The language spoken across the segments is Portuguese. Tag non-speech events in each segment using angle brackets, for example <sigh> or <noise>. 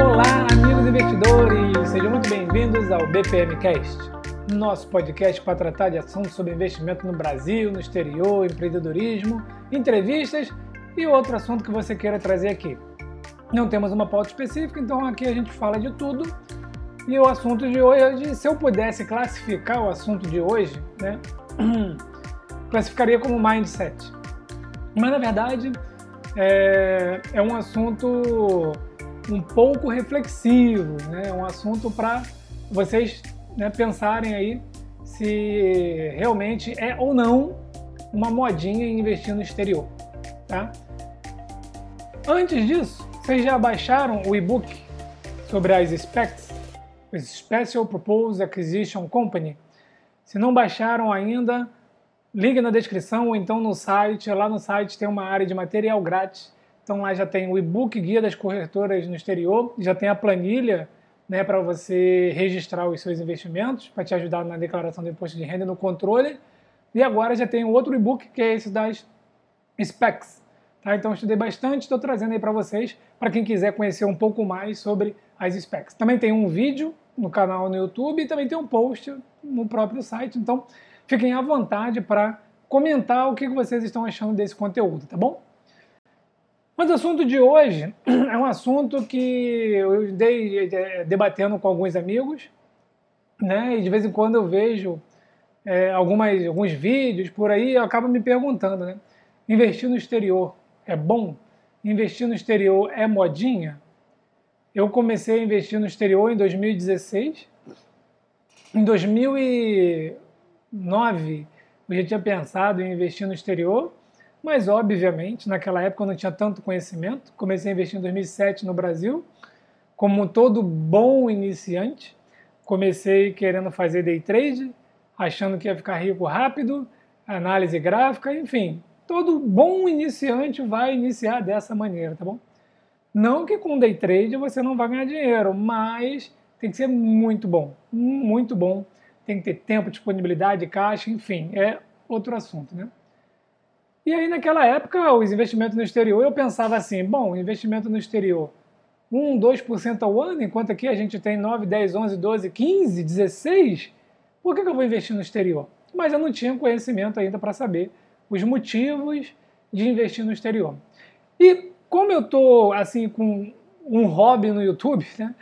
Olá, amigos investidores! Sejam muito bem-vindos ao BPM Cast, nosso podcast para tratar de assuntos sobre investimento no Brasil, no exterior, empreendedorismo, entrevistas e outro assunto que você queira trazer aqui. Não temos uma pauta específica, então aqui a gente fala de tudo. E o assunto de hoje, se eu pudesse classificar o assunto de hoje, né, <clears throat> classificaria como mindset. Mas na verdade é, é um assunto um pouco reflexivo, né? um assunto para vocês né, pensarem aí se realmente é ou não uma modinha em investir no exterior. Tá? Antes disso, vocês já baixaram o e-book sobre as SPACs, Special Proposed Acquisition Company? Se não baixaram ainda, ligue na descrição ou então no site. Lá no site tem uma área de material grátis então lá já tem o e-book Guia das Corretoras no Exterior, já tem a planilha né, para você registrar os seus investimentos, para te ajudar na declaração do imposto de renda e no controle. E agora já tem outro e-book que é esse das SPECs. Tá? Então estudei bastante, estou trazendo aí para vocês, para quem quiser conhecer um pouco mais sobre as SPECs. Também tem um vídeo no canal no YouTube e também tem um post no próprio site. Então fiquem à vontade para comentar o que vocês estão achando desse conteúdo, tá bom? Mas o assunto de hoje <clears throat> é um assunto que eu dei é, debatendo com alguns amigos, né? E de vez em quando eu vejo é, algumas, alguns vídeos por aí, eu acabo me perguntando, né? Investir no exterior é bom? Investir no exterior é modinha? Eu comecei a investir no exterior em 2016. Em 2009, eu já tinha pensado em investir no exterior mas, obviamente, naquela época eu não tinha tanto conhecimento. Comecei a investir em 2007 no Brasil, como todo bom iniciante. Comecei querendo fazer day trade, achando que ia ficar rico rápido, análise gráfica, enfim. Todo bom iniciante vai iniciar dessa maneira, tá bom? Não que com day trade você não vai ganhar dinheiro, mas tem que ser muito bom, muito bom. Tem que ter tempo, disponibilidade, caixa, enfim, é outro assunto, né? E aí, naquela época, os investimentos no exterior, eu pensava assim: bom, investimento no exterior, 1, 2% ao ano, enquanto aqui a gente tem 9, 10, 11, 12, 15, 16, por que, que eu vou investir no exterior? Mas eu não tinha conhecimento ainda para saber os motivos de investir no exterior. E como eu estou assim com um hobby no YouTube, <laughs> né?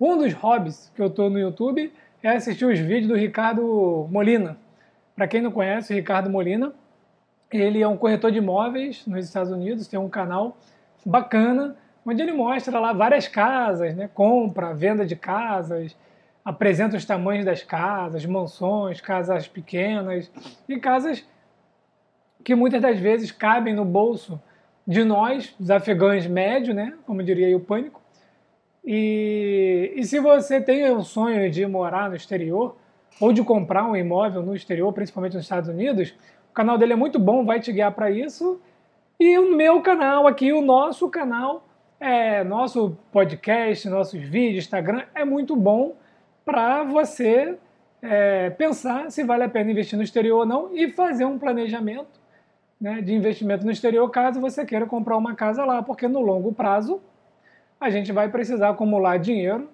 um dos hobbies que eu estou no YouTube é assistir os vídeos do Ricardo Molina. Para quem não conhece, o Ricardo Molina ele é um corretor de imóveis nos Estados Unidos, tem um canal bacana, onde ele mostra lá várias casas, né? compra, venda de casas, apresenta os tamanhos das casas, mansões, casas pequenas e casas que muitas das vezes cabem no bolso de nós, os afegãos médios, né? como diria o Pânico. E, e se você tem o sonho de morar no exterior ou de comprar um imóvel no exterior, principalmente nos Estados Unidos, o canal dele é muito bom, vai te guiar para isso. E o meu canal aqui, o nosso canal, é, nosso podcast, nossos vídeos, Instagram, é muito bom para você é, pensar se vale a pena investir no exterior ou não e fazer um planejamento né, de investimento no exterior caso você queira comprar uma casa lá, porque no longo prazo a gente vai precisar acumular dinheiro,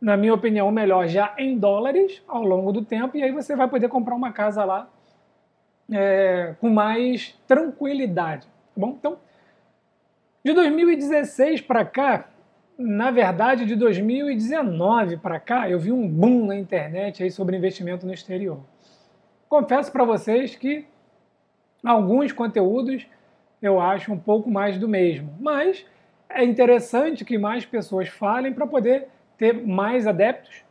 na minha opinião, melhor já em dólares ao longo do tempo, e aí você vai poder comprar uma casa lá é, com mais tranquilidade. Tá bom? Então, de 2016 para cá, na verdade, de 2019 para cá, eu vi um boom na internet aí sobre investimento no exterior. Confesso para vocês que alguns conteúdos eu acho um pouco mais do mesmo, mas é interessante que mais pessoas falem para poder ter mais adeptos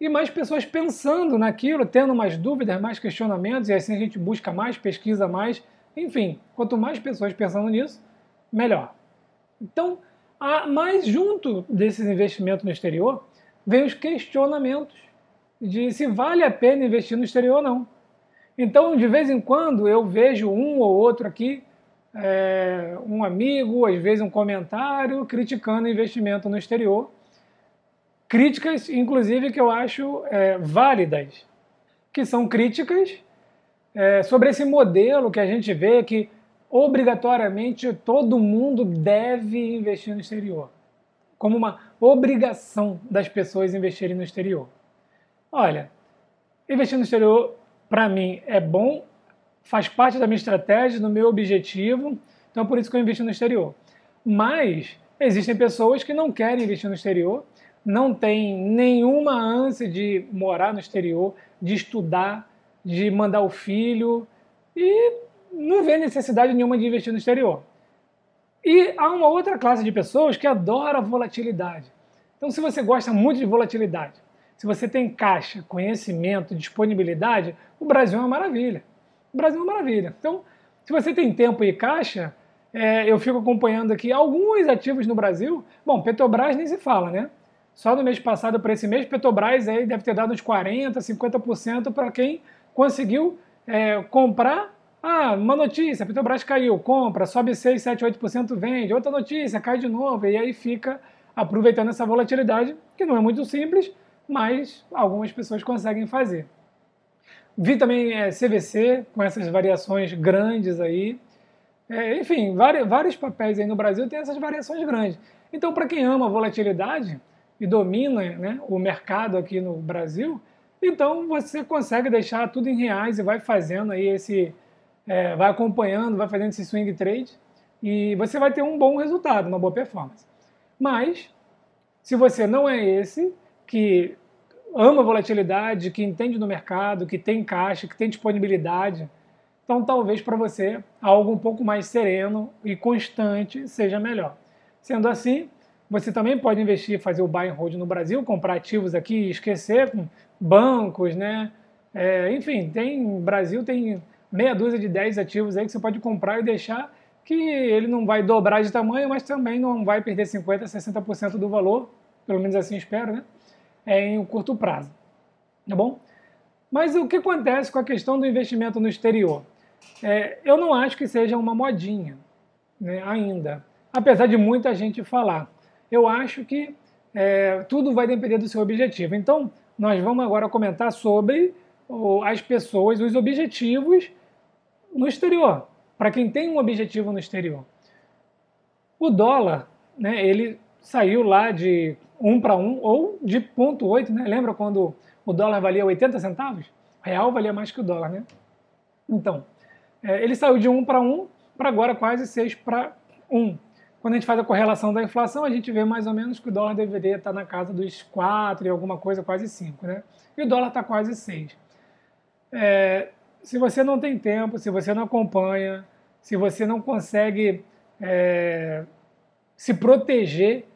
e mais pessoas pensando naquilo, tendo mais dúvidas, mais questionamentos, e assim a gente busca mais, pesquisa mais. Enfim, quanto mais pessoas pensando nisso, melhor. Então, mais junto desses investimentos no exterior, vem os questionamentos de se vale a pena investir no exterior ou não. Então, de vez em quando, eu vejo um ou outro aqui, é, um amigo, às vezes um comentário, criticando investimento no exterior críticas, inclusive, que eu acho é, válidas, que são críticas é, sobre esse modelo que a gente vê que obrigatoriamente todo mundo deve investir no exterior, como uma obrigação das pessoas investirem no exterior. Olha, investir no exterior para mim é bom, faz parte da minha estratégia, do meu objetivo, então por isso que eu invisto no exterior. Mas existem pessoas que não querem investir no exterior, não têm nenhuma ânsia de morar no exterior, de estudar, de mandar o filho e não vê necessidade nenhuma de investir no exterior. E há uma outra classe de pessoas que adora volatilidade. Então, se você gosta muito de volatilidade, se você tem caixa, conhecimento, disponibilidade, o Brasil é uma maravilha. O Brasil é uma maravilha. Então, se você tem tempo e caixa, é, eu fico acompanhando aqui alguns ativos no Brasil. Bom, Petrobras nem se fala, né? Só no mês passado para esse mês, Petrobras aí deve ter dado uns 40%, 50% para quem conseguiu é, comprar. Ah, uma notícia, Petrobras caiu, compra, sobe 6, 7, 8%, vende. Outra notícia, cai de novo. E aí fica aproveitando essa volatilidade, que não é muito simples, mas algumas pessoas conseguem fazer. Vi também é, CVC com essas variações grandes aí. É, enfim, vários, vários papéis aí no Brasil têm essas variações grandes. Então, para quem ama volatilidade e domina né, o mercado aqui no Brasil, então você consegue deixar tudo em reais e vai fazendo aí esse, é, vai acompanhando, vai fazendo esse swing trade e você vai ter um bom resultado, uma boa performance. Mas se você não é esse que ama volatilidade, que entende do mercado, que tem caixa, que tem disponibilidade, então, talvez para você algo um pouco mais sereno e constante seja melhor. Sendo assim, você também pode investir, fazer o buy and hold no Brasil, comprar ativos aqui e esquecer com bancos, né? É, enfim, tem Brasil tem meia dúzia de 10 ativos aí que você pode comprar e deixar que ele não vai dobrar de tamanho, mas também não vai perder 50%, 60% do valor, pelo menos assim espero, né? É, em um curto prazo. Tá bom? Mas o que acontece com a questão do investimento no exterior? É, eu não acho que seja uma modinha né, ainda, apesar de muita gente falar. Eu acho que é, tudo vai depender do seu objetivo. Então, nós vamos agora comentar sobre as pessoas, os objetivos no exterior, para quem tem um objetivo no exterior. O dólar, né, ele saiu lá de 1 para 1 ou de 0,8, né? Lembra quando o dólar valia 80 centavos? O real valia mais que o dólar, né? Então, é, ele saiu de 1 para 1 para agora quase 6 para 1. Quando a gente faz a correlação da inflação, a gente vê mais ou menos que o dólar deveria estar na casa dos 4 e alguma coisa, quase 5. Né? E o dólar está quase 6. É, se você não tem tempo, se você não acompanha, se você não consegue é, se proteger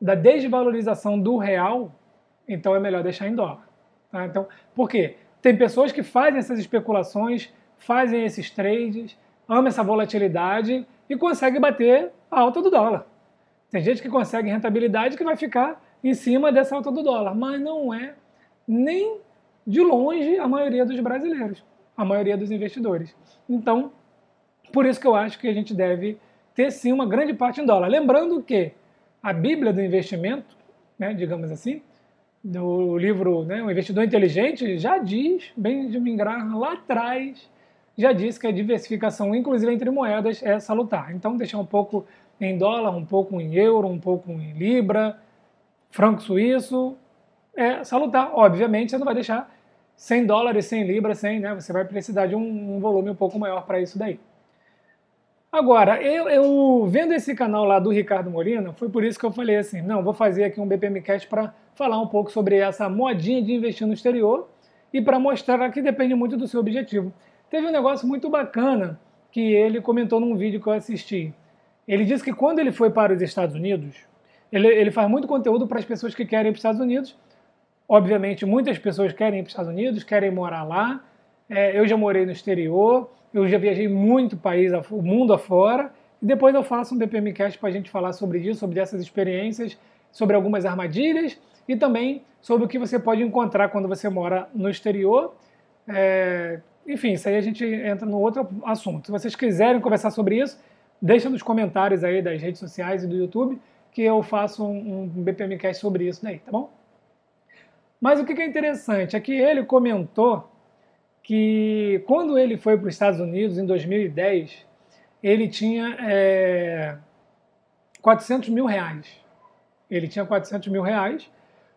da desvalorização do real, então é melhor deixar em dólar. Tá? Então, por quê? Tem pessoas que fazem essas especulações fazem esses trades, ama essa volatilidade e consegue bater a alta do dólar. Tem gente que consegue rentabilidade que vai ficar em cima dessa alta do dólar, mas não é nem de longe a maioria dos brasileiros, a maioria dos investidores. Então, por isso que eu acho que a gente deve ter sim uma grande parte em dólar. Lembrando que a Bíblia do investimento, né, digamos assim, do livro né, O Investidor Inteligente, já diz, Benjamin Graham lá atrás, já disse que a diversificação, inclusive entre moedas, é salutar. Então, deixar um pouco em dólar, um pouco em euro, um pouco em libra, franco suíço, é salutar. Obviamente, você não vai deixar 100 dólares, 100 libras, 100, né? Você vai precisar de um, um volume um pouco maior para isso daí. Agora, eu, eu, vendo esse canal lá do Ricardo Molina, foi por isso que eu falei assim, não, vou fazer aqui um BPMcast para falar um pouco sobre essa modinha de investir no exterior e para mostrar que depende muito do seu objetivo. Teve um negócio muito bacana que ele comentou num vídeo que eu assisti. Ele disse que quando ele foi para os Estados Unidos, ele, ele faz muito conteúdo para as pessoas que querem ir para os Estados Unidos. Obviamente, muitas pessoas querem ir para os Estados Unidos, querem morar lá. É, eu já morei no exterior, eu já viajei muito país, o mundo afora. E depois eu faço um BPMcast para a gente falar sobre isso, sobre essas experiências, sobre algumas armadilhas e também sobre o que você pode encontrar quando você mora no exterior. É, enfim, isso aí a gente entra no outro assunto. Se vocês quiserem conversar sobre isso, deixa nos comentários aí das redes sociais e do YouTube que eu faço um, um BPMcast sobre isso daí, tá bom? Mas o que é interessante é que ele comentou que quando ele foi para os Estados Unidos em 2010, ele tinha é, 400 mil reais. Ele tinha 400 mil reais,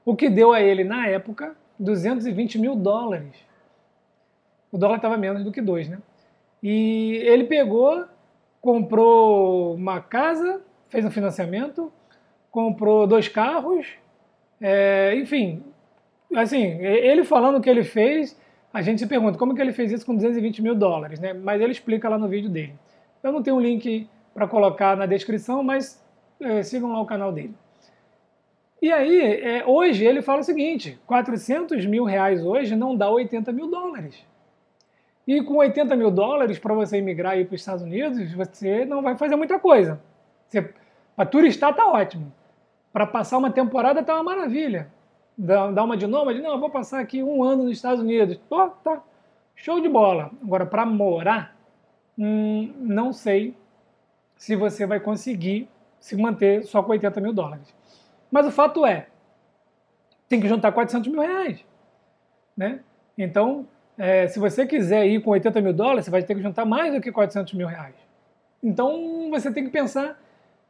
o que deu a ele, na época, 220 mil dólares. O dólar estava menos do que dois, né? E ele pegou, comprou uma casa, fez um financiamento, comprou dois carros, é, enfim, assim, ele falando o que ele fez, a gente se pergunta como que ele fez isso com 220 mil dólares, né? Mas ele explica lá no vídeo dele. Eu não tenho um link para colocar na descrição, mas é, sigam lá o canal dele. E aí, é, hoje ele fala o seguinte: 400 mil reais hoje não dá 80 mil dólares. E com 80 mil dólares para você emigrar para os Estados Unidos, você não vai fazer muita coisa. Para turistar tá ótimo. Para passar uma temporada tá uma maravilha dar uma de nômade? Não, eu vou passar aqui um ano nos Estados Unidos. Pô, tá, show de bola. Agora, para morar, hum, não sei se você vai conseguir se manter só com 80 mil dólares. Mas o fato é, tem que juntar 400 mil reais. Né? Então, é, se você quiser ir com 80 mil dólares, você vai ter que juntar mais do que 400 mil reais. Então, você tem que pensar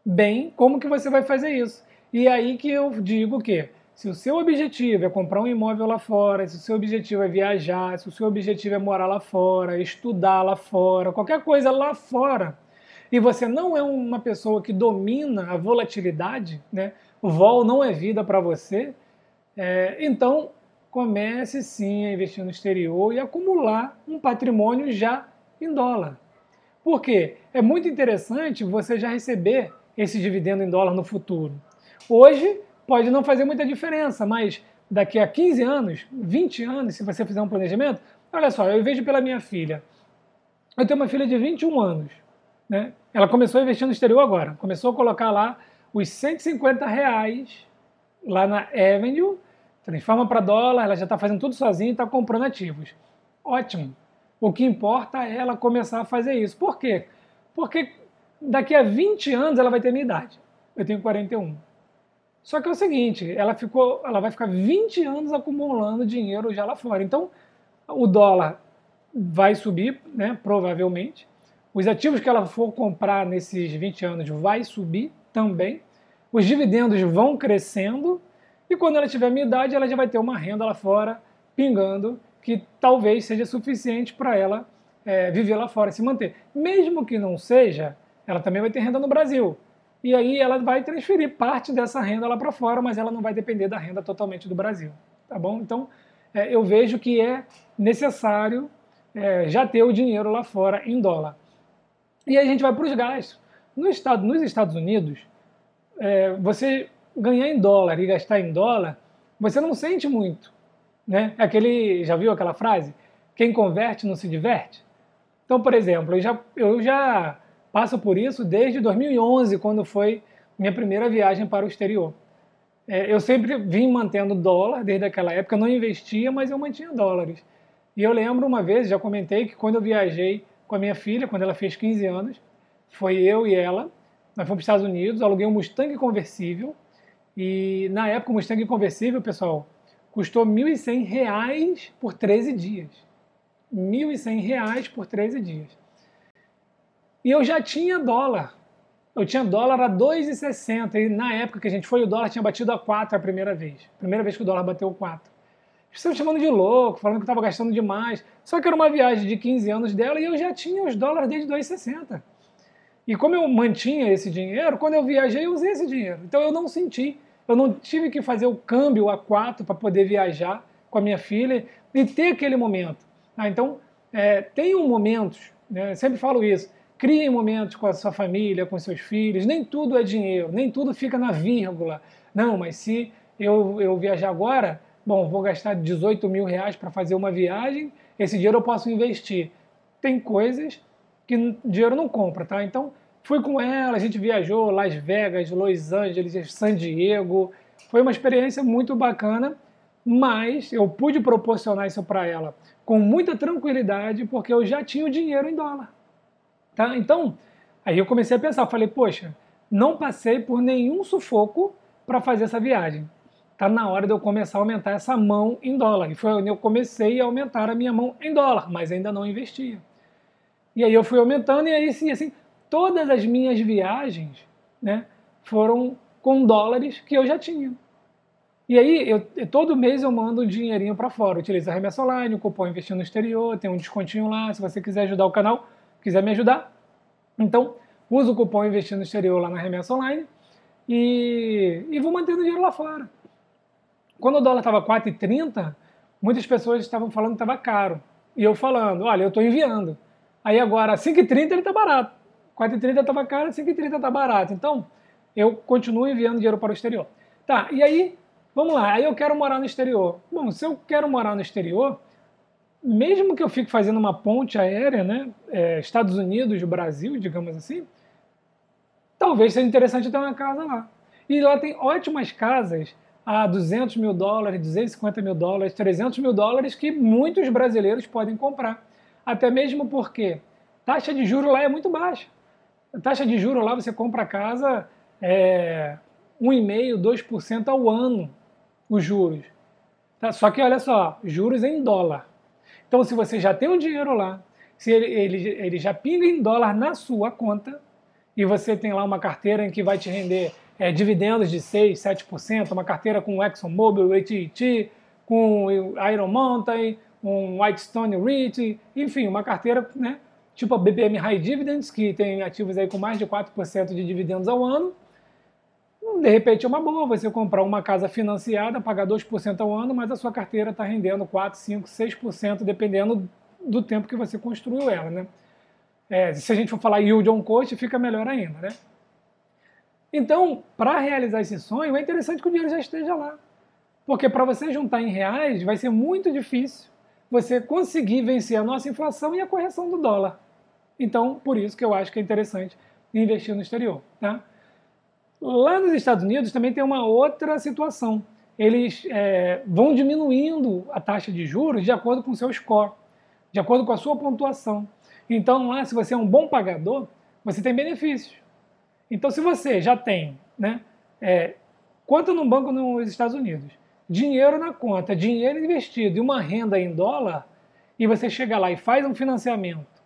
bem como que você vai fazer isso. E é aí que eu digo que se o seu objetivo é comprar um imóvel lá fora, se o seu objetivo é viajar, se o seu objetivo é morar lá fora, estudar lá fora, qualquer coisa lá fora, e você não é uma pessoa que domina a volatilidade, né? o vol não é vida para você, é, então comece sim a investir no exterior e acumular um patrimônio já em dólar. Por quê? É muito interessante você já receber esse dividendo em dólar no futuro. Hoje, pode não fazer muita diferença, mas daqui a 15 anos, 20 anos, se você fizer um planejamento, olha só, eu vejo pela minha filha. Eu tenho uma filha de 21 anos. Né? Ela começou a investir no exterior agora. Começou a colocar lá os 150 reais lá na Avenue, transforma para dólar, ela já está fazendo tudo sozinha e está comprando ativos. Ótimo. O que importa é ela começar a fazer isso. Por quê? Porque daqui a 20 anos ela vai ter minha idade. Eu tenho 41. Só que é o seguinte, ela, ficou, ela vai ficar 20 anos acumulando dinheiro já lá fora. Então, o dólar vai subir, né, provavelmente. Os ativos que ela for comprar nesses 20 anos vai subir também. Os dividendos vão crescendo. E quando ela tiver minha idade, ela já vai ter uma renda lá fora pingando que talvez seja suficiente para ela é, viver lá fora, se manter. Mesmo que não seja, ela também vai ter renda no Brasil e aí ela vai transferir parte dessa renda lá para fora, mas ela não vai depender da renda totalmente do Brasil, tá bom? Então é, eu vejo que é necessário é, já ter o dinheiro lá fora em dólar. E aí a gente vai para os gastos. No estado, nos Estados Unidos, é, você ganhar em dólar e gastar em dólar, você não sente muito, né? Aquele, já viu aquela frase? Quem converte não se diverte. Então, por exemplo, eu já, eu já passo por isso desde 2011, quando foi minha primeira viagem para o exterior. É, eu sempre vim mantendo dólar desde aquela época, eu não investia, mas eu mantinha dólares. E eu lembro uma vez, já comentei, que quando eu viajei com a minha filha, quando ela fez 15 anos, foi eu e ela, nós fomos para os Estados Unidos, aluguei um Mustang conversível, e na época o Mustang conversível, pessoal, custou R$ 1.100 por 13 dias. R$ 1.100 por 13 dias. E eu já tinha dólar. Eu tinha dólar a 2,60 e na época que a gente foi, o dólar tinha batido a 4 a primeira vez. Primeira vez que o dólar bateu 4. Estão chamando de louco, falando que estava gastando demais. Só que era uma viagem de 15 anos dela e eu já tinha os dólares desde 2,60. E como eu mantinha esse dinheiro, quando eu viajei, eu usei esse dinheiro. Então eu não senti. Eu não tive que fazer o câmbio a 4 para poder viajar com a minha filha e ter aquele momento. Ah, então, é, tenham momentos, né, sempre falo isso, Criem momentos com a sua família, com seus filhos. Nem tudo é dinheiro, nem tudo fica na vírgula. Não, mas se eu, eu viajar agora, bom, vou gastar 18 mil reais para fazer uma viagem, esse dinheiro eu posso investir. Tem coisas que dinheiro não compra, tá? Então, fui com ela, a gente viajou Las Vegas, Los Angeles, San Diego. Foi uma experiência muito bacana, mas eu pude proporcionar isso para ela com muita tranquilidade, porque eu já tinha o dinheiro em dólar. Tá? Então, aí eu comecei a pensar, falei, poxa, não passei por nenhum sufoco para fazer essa viagem. tá na hora de eu começar a aumentar essa mão em dólar. E foi onde eu comecei a aumentar a minha mão em dólar, mas ainda não investia. E aí eu fui aumentando e aí sim, assim, todas as minhas viagens, né, foram com dólares que eu já tinha. E aí, eu, todo mês eu mando um dinheirinho para fora. Utiliza a remessa online, o cupom Investir no Exterior, tem um descontinho lá. Se você quiser ajudar o canal, quiser me ajudar. Então, usa o cupom Investir no Exterior lá na remessa online e, e vou mantendo dinheiro lá fora. Quando o dólar estava 4,30, muitas pessoas estavam falando que estava caro. E eu falando, olha, eu estou enviando. Aí agora, 5,30 ele está barato. 4,30 estava caro, 5,30 está barato. Então, eu continuo enviando dinheiro para o exterior. Tá, e aí, vamos lá, aí eu quero morar no exterior. Bom, se eu quero morar no exterior, mesmo que eu fique fazendo uma ponte aérea, né, é, Estados Unidos, Brasil, digamos assim, talvez seja interessante ter uma casa lá. E lá tem ótimas casas a 200 mil dólares, 250 mil dólares, 300 mil dólares que muitos brasileiros podem comprar. Até mesmo porque taxa de juro lá é muito baixa. A taxa de juro lá você compra a casa é, 1,5%, 2% ao ano, os juros. Tá? Só que olha só, juros em dólar. Então, se você já tem o um dinheiro lá, se ele, ele, ele já pinga em dólar na sua conta, e você tem lá uma carteira em que vai te render é, dividendos de 6, 7%, uma carteira com ExxonMobil, AT&T, com Iron Mountain, um Whitestone REIT, enfim, uma carteira né, tipo a BPM High Dividends, que tem ativos aí com mais de 4% de dividendos ao ano. De repente é uma boa você comprar uma casa financiada, pagar 2% ao ano, mas a sua carteira está rendendo 4, 5, 6%, dependendo do tempo que você construiu ela. Né? É, se a gente for falar yield on cost, fica melhor ainda. Né? Então, para realizar esse sonho, é interessante que o dinheiro já esteja lá. Porque para você juntar em reais, vai ser muito difícil você conseguir vencer a nossa inflação e a correção do dólar. Então, por isso que eu acho que é interessante investir no exterior. Tá? Lá nos Estados Unidos também tem uma outra situação. Eles é, vão diminuindo a taxa de juros de acordo com o seu score, de acordo com a sua pontuação. Então, lá, se você é um bom pagador, você tem benefícios. Então, se você já tem, né, é, quanto no banco nos Estados Unidos, dinheiro na conta, dinheiro investido e uma renda em dólar, e você chega lá e faz um financiamento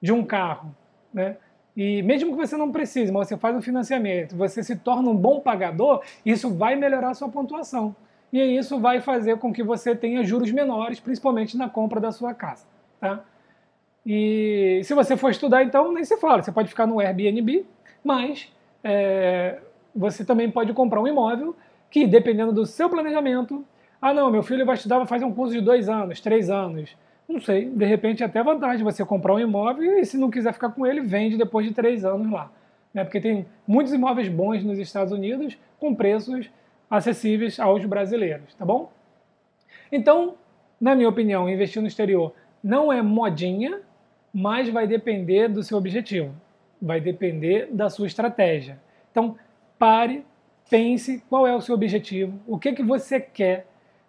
de um carro, né? E mesmo que você não precise, mas você faz um financiamento, você se torna um bom pagador, isso vai melhorar a sua pontuação. E isso vai fazer com que você tenha juros menores, principalmente na compra da sua casa. Tá? E se você for estudar, então, nem se fala. Você pode ficar no Airbnb, mas é, você também pode comprar um imóvel que, dependendo do seu planejamento, ah, não, meu filho vai estudar, vai fazer um curso de dois anos, três anos não sei, de repente é até vantagem você comprar um imóvel e se não quiser ficar com ele, vende depois de três anos lá. Né? Porque tem muitos imóveis bons nos Estados Unidos com preços acessíveis aos brasileiros, tá bom? Então, na minha opinião, investir no exterior não é modinha, mas vai depender do seu objetivo, vai depender da sua estratégia. Então, pare, pense qual é o seu objetivo, o que, que você quer,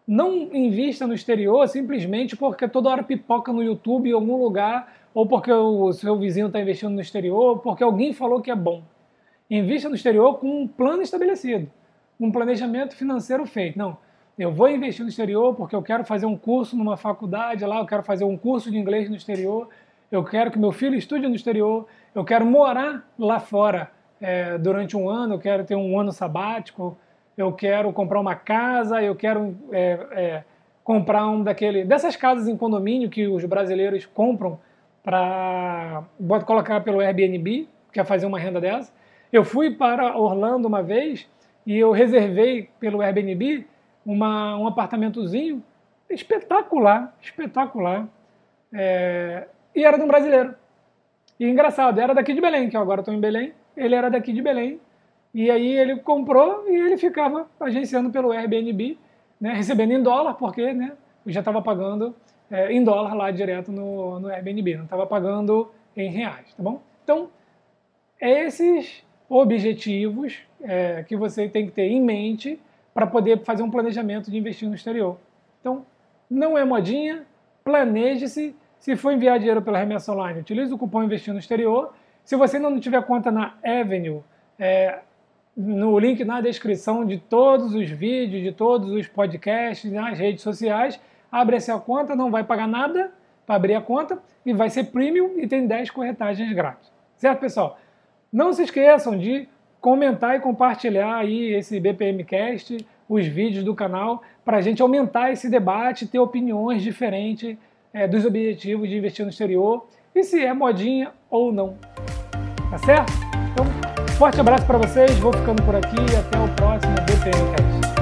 não invista no exterior simplesmente porque toda hora pipoca no YouTube em algum lugar, ou porque o seu vizinho está investindo no exterior, ou porque alguém falou que é bom. Invista no exterior com um plano estabelecido, um planejamento financeiro feito. Não, eu vou investir no exterior porque eu quero fazer um curso numa faculdade lá, eu quero fazer um curso de inglês no exterior, eu quero que meu filho estude no exterior, eu quero morar lá fora é, durante um ano, eu quero ter um ano sabático, eu quero comprar uma casa, eu quero é, é, comprar um daquele dessas casas em condomínio que os brasileiros compram para colocar pelo Airbnb, quer fazer uma renda dessa. Eu fui para Orlando uma vez e eu reservei pelo Airbnb uma, um apartamentozinho espetacular, espetacular. É, e era de um brasileiro. E engraçado, era daqui de Belém, que eu agora estou em Belém. Ele era daqui de Belém e aí ele comprou e ele ficava agenciando pelo Airbnb, né, recebendo em dólar, porque né, já estava pagando é, em dólar lá direto no, no Airbnb, não estava pagando em reais, tá bom? Então, esses objetivos é, que você tem que ter em mente para poder fazer um planejamento de investir no exterior. Então, não é modinha, planeje-se. Se for enviar dinheiro pela remessa online, utilize o cupom Investir no Exterior. Se você não tiver conta na Avenue, é, no link na descrição de todos os vídeos, de todos os podcasts, nas redes sociais. Abre essa conta, não vai pagar nada para abrir a conta e vai ser premium e tem 10 corretagens grátis. Certo, pessoal? Não se esqueçam de comentar e compartilhar aí esse BPMcast, os vídeos do canal, para a gente aumentar esse debate, ter opiniões diferentes é, dos objetivos de investir no exterior e se é modinha ou não. Tá certo? Forte abraço para vocês, vou ficando por aqui e até o próximo BPMcast.